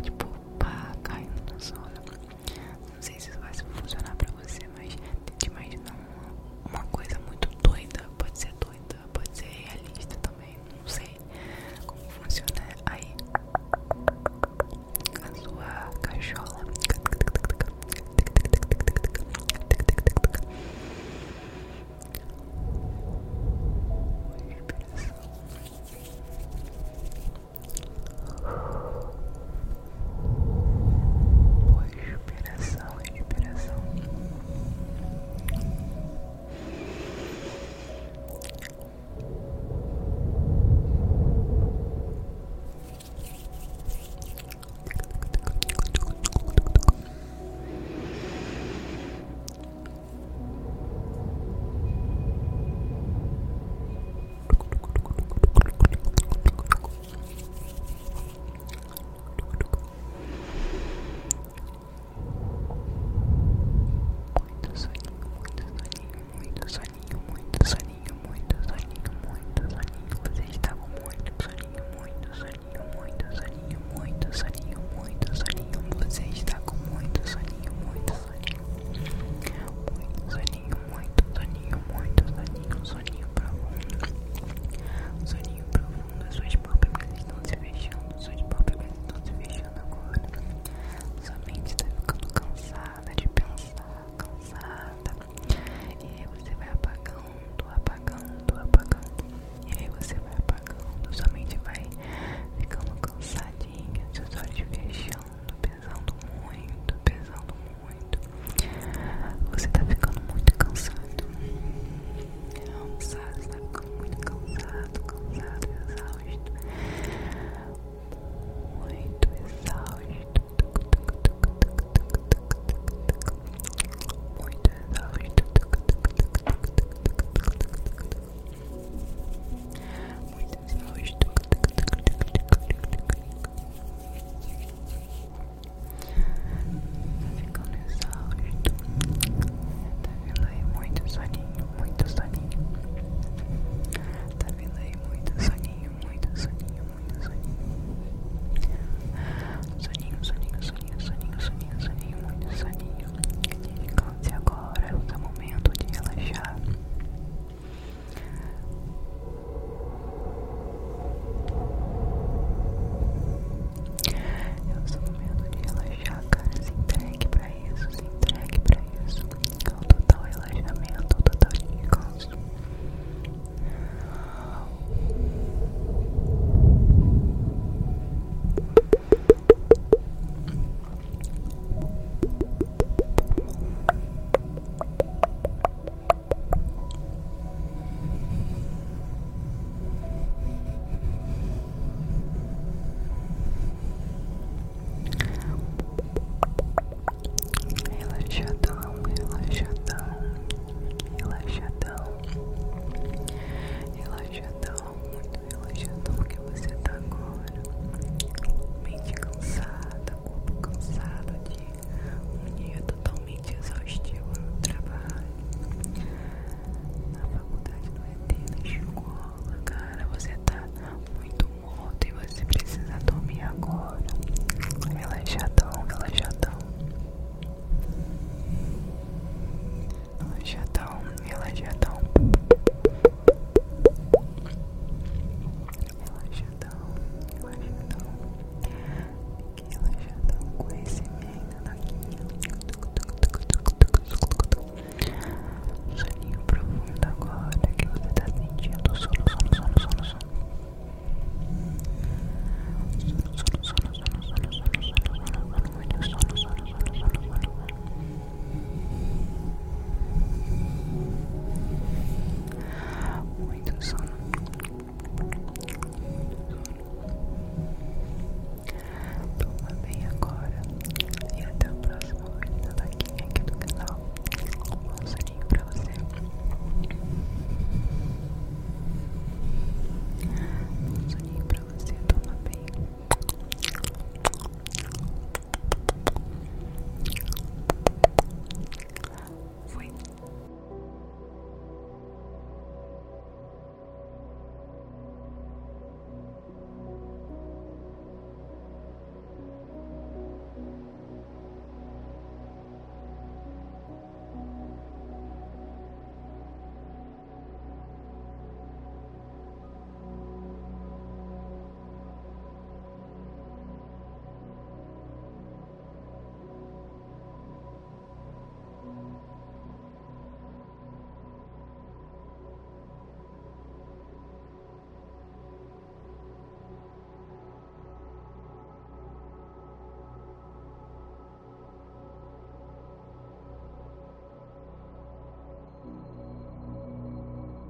pode poupar caindo nos olhos.